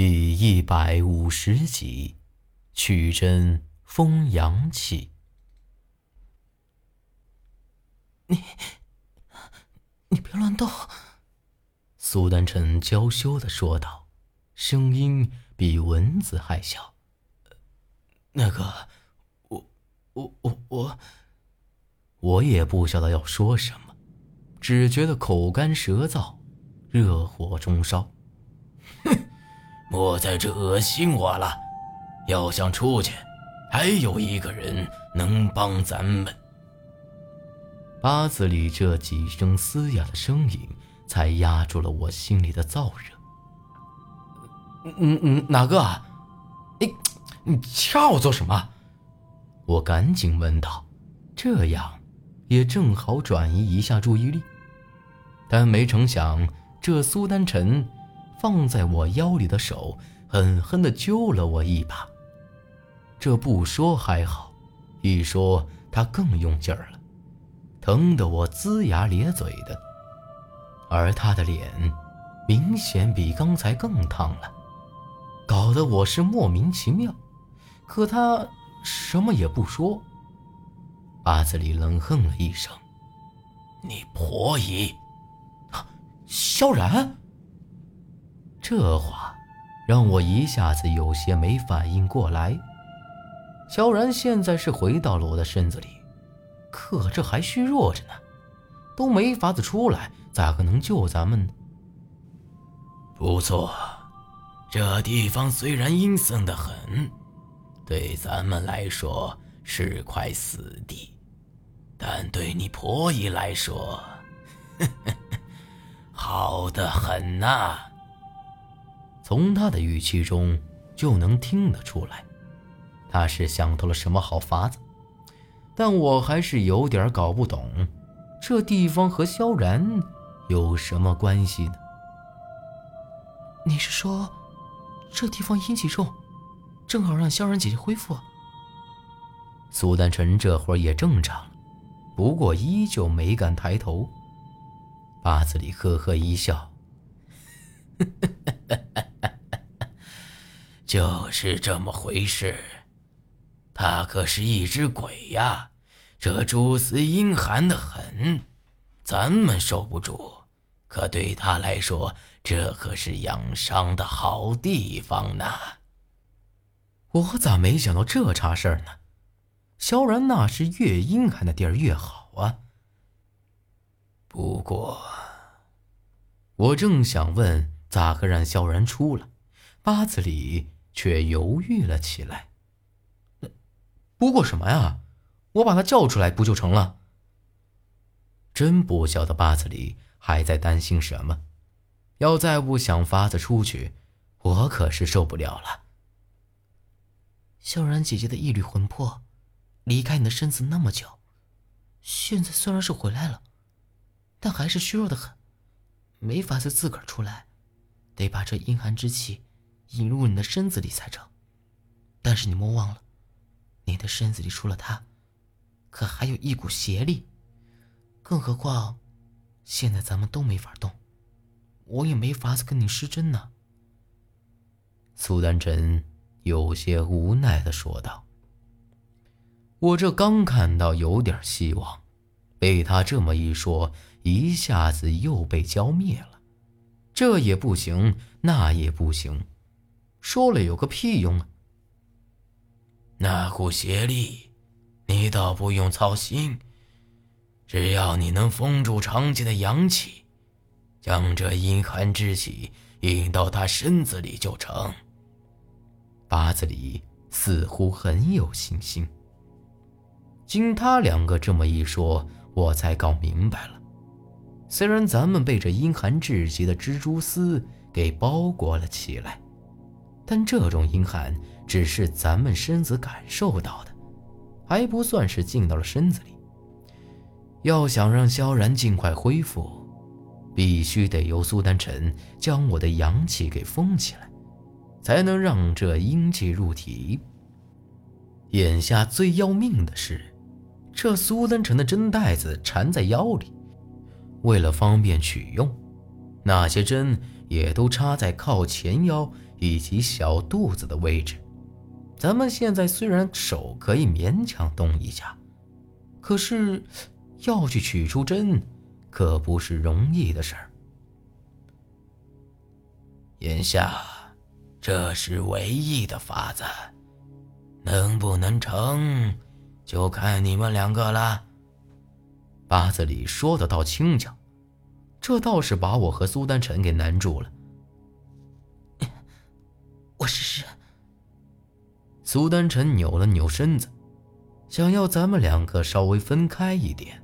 第一百五十集，曲针封阳气。你，你别乱动。苏丹臣娇羞的说道，声音比蚊子还小。那个，我，我，我，我，我也不晓得要说什么，只觉得口干舌燥，热火中烧。哼！莫在这恶心我了！要想出去，还有一个人能帮咱们。八字里这几声嘶哑的声音，才压住了我心里的燥热。嗯嗯，哪个？啊？你你掐我做什么？我赶紧问道，这样也正好转移一下注意力。但没成想，这苏丹臣。放在我腰里的手狠狠地揪了我一把，这不说还好，一说他更用劲儿了，疼得我龇牙咧嘴的。而他的脸明显比刚才更烫了，搞得我是莫名其妙。可他什么也不说。阿紫里冷哼了一声：“你婆姨，萧然。”这话让我一下子有些没反应过来。萧然现在是回到了我的身子里，可这还虚弱着呢，都没法子出来，咋个能救咱们呢？不错，这地方虽然阴森的很，对咱们来说是块死地，但对你婆姨来说，好的很呐。从他的语气中就能听得出来，他是想到了什么好法子，但我还是有点搞不懂，这地方和萧然有什么关系呢？你是说，这地方阴气重，正好让萧然姐姐恢复？苏丹臣这会儿也正常了，不过依旧没敢抬头。八子里呵呵一笑，呵呵呵呵。就是这么回事，他可是一只鬼呀，这蛛丝阴寒的很，咱们受不住，可对他来说，这可是养伤的好地方呢。我咋没想到这茬事儿呢？萧然那是越阴寒的地儿越好啊。不过，我正想问咋个让萧然出来，八字里。却犹豫了起来。不过什么呀？我把他叫出来不就成了？真不晓得八子里还在担心什么。要再不想法子出去，我可是受不了了。萧然姐姐的一缕魂魄，离开你的身子那么久，现在虽然是回来了，但还是虚弱的很，没法子自个儿出来，得把这阴寒之气。引入你的身子里才成，但是你莫忘了，你的身子里除了他，可还有一股邪力。更何况，现在咱们都没法动，我也没法子跟你施针呢。苏丹臣有些无奈的说道：“我这刚看到有点希望，被他这么一说，一下子又被浇灭了。这也不行，那也不行。”说了有个屁用啊！那股邪力，你倒不用操心，只要你能封住长剑的阳气，将这阴寒之气引到他身子里就成。八子里似乎很有信心。经他两个这么一说，我才搞明白了。虽然咱们被这阴寒至极的蜘蛛丝给包裹了起来。但这种阴寒只是咱们身子感受到的，还不算是进到了身子里。要想让萧然尽快恢复，必须得由苏丹臣将我的阳气给封起来，才能让这阴气入体。眼下最要命的是，这苏丹臣的针带子缠在腰里，为了方便取用，那些针也都插在靠前腰以及小肚子的位置。咱们现在虽然手可以勉强动一下，可是要去取出针，可不是容易的事儿。眼下，这是唯一的法子，能不能成，就看你们两个了。八字里说的倒轻巧，这倒是把我和苏丹晨给难住了。我试试。苏丹晨扭了扭身子，想要咱们两个稍微分开一点，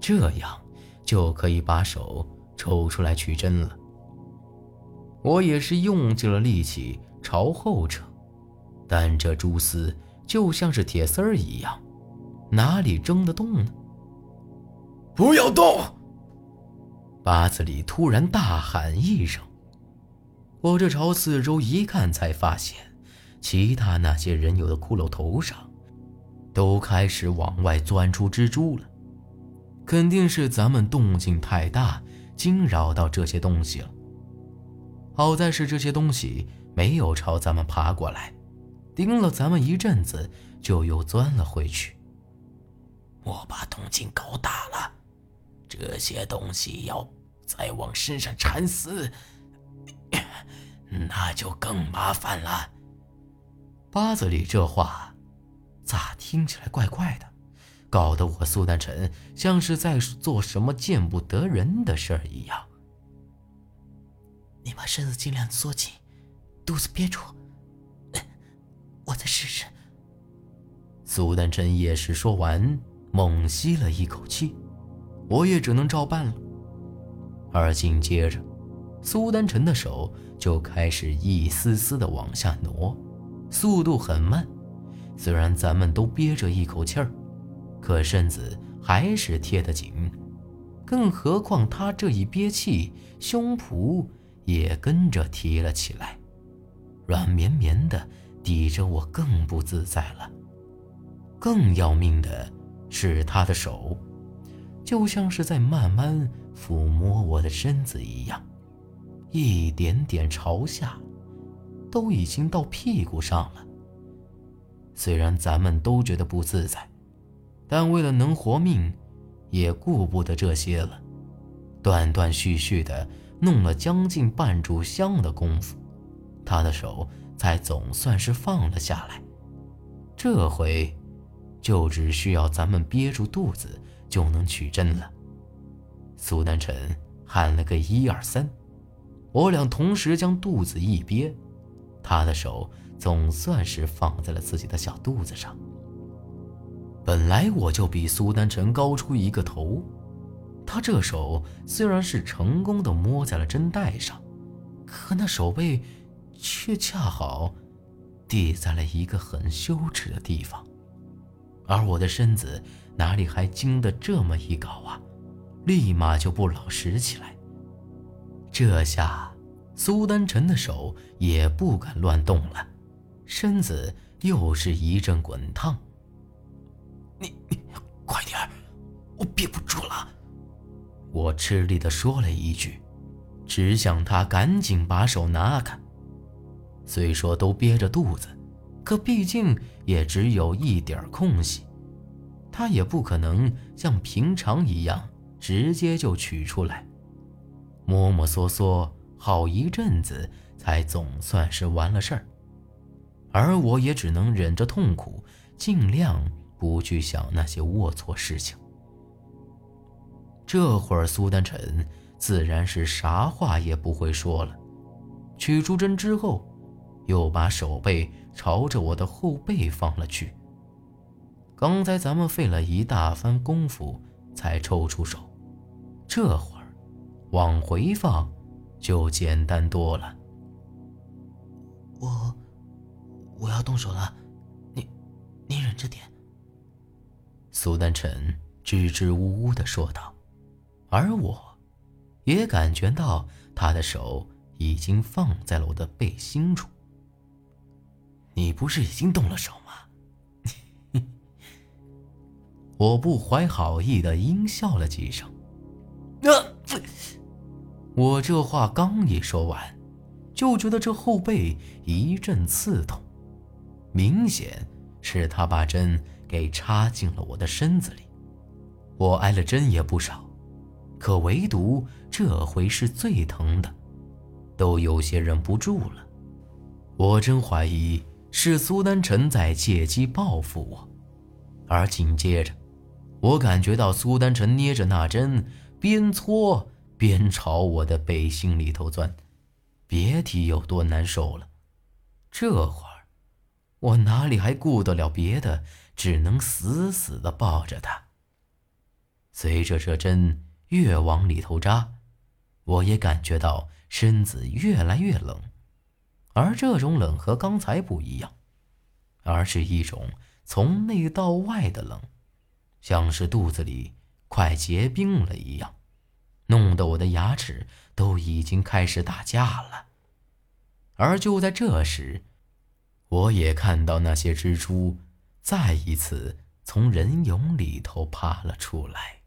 这样就可以把手抽出来取针了。我也是用尽了力气朝后扯，但这蛛丝就像是铁丝儿一样，哪里挣得动呢？不要动！八子里突然大喊一声。我这朝四周一看，才发现，其他那些人有的骷髅头上，都开始往外钻出蜘蛛了。肯定是咱们动静太大，惊扰到这些东西了。好在是这些东西没有朝咱们爬过来，盯了咱们一阵子，就又钻了回去。我把动静搞大了，这些东西要再往身上缠死，那就更麻烦了。八子里这话，咋听起来怪怪的？搞得我苏丹臣像是在做什么见不得人的事儿一样。你把身子尽量缩紧，肚子憋住。我再试试。苏丹臣也是说完，猛吸了一口气，我也只能照办了。而紧接着，苏丹臣的手就开始一丝丝的往下挪，速度很慢。虽然咱们都憋着一口气儿，可身子还是贴得紧。更何况他这一憋气，胸脯……也跟着提了起来，软绵绵的抵着我，更不自在了。更要命的是，他的手就像是在慢慢抚摸我的身子一样，一点点朝下，都已经到屁股上了。虽然咱们都觉得不自在，但为了能活命，也顾不得这些了，断断续续的。弄了将近半炷香的功夫，他的手才总算是放了下来。这回，就只需要咱们憋住肚子就能取针了。苏丹辰喊了个一二三，我俩同时将肚子一憋，他的手总算是放在了自己的小肚子上。本来我就比苏丹晨高出一个头。他这手虽然是成功的摸在了针带上，可那手背却恰好抵在了一个很羞耻的地方，而我的身子哪里还经得这么一搞啊？立马就不老实起来。这下苏丹晨的手也不敢乱动了，身子又是一阵滚烫。你你快点我憋不住了。我吃力地说了一句，只想他赶紧把手拿开。虽说都憋着肚子，可毕竟也只有一点空隙，他也不可能像平常一样直接就取出来。摸摸索索好一阵子，才总算是完了事儿。而我也只能忍着痛苦，尽量不去想那些龌龊事情。这会儿，苏丹臣自然是啥话也不会说了。取出针之后，又把手背朝着我的后背放了去。刚才咱们费了一大番功夫才抽出手，这会儿往回放就简单多了。我我要动手了，你你忍着点。苏丹臣支支吾吾的说道。而我，也感觉到他的手已经放在了我的背心处。你不是已经动了手吗？我不怀好意的阴笑了几声。我这话刚一说完，就觉得这后背一阵刺痛，明显是他把针给插进了我的身子里。我挨了针也不少，可唯独这回是最疼的，都有些忍不住了。我真怀疑是苏丹臣在借机报复我，而紧接着，我感觉到苏丹臣捏着那针，边搓边朝我的背心里头钻，别提有多难受了。这会儿，我哪里还顾得了别的，只能死死地抱着他。随着这针越往里头扎，我也感觉到身子越来越冷，而这种冷和刚才不一样，而是一种从内到外的冷，像是肚子里快结冰了一样，弄得我的牙齿都已经开始打架了。而就在这时，我也看到那些蜘蛛再一次从人影里头爬了出来。